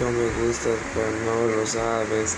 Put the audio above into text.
Yo me gusta, pero no lo sabes.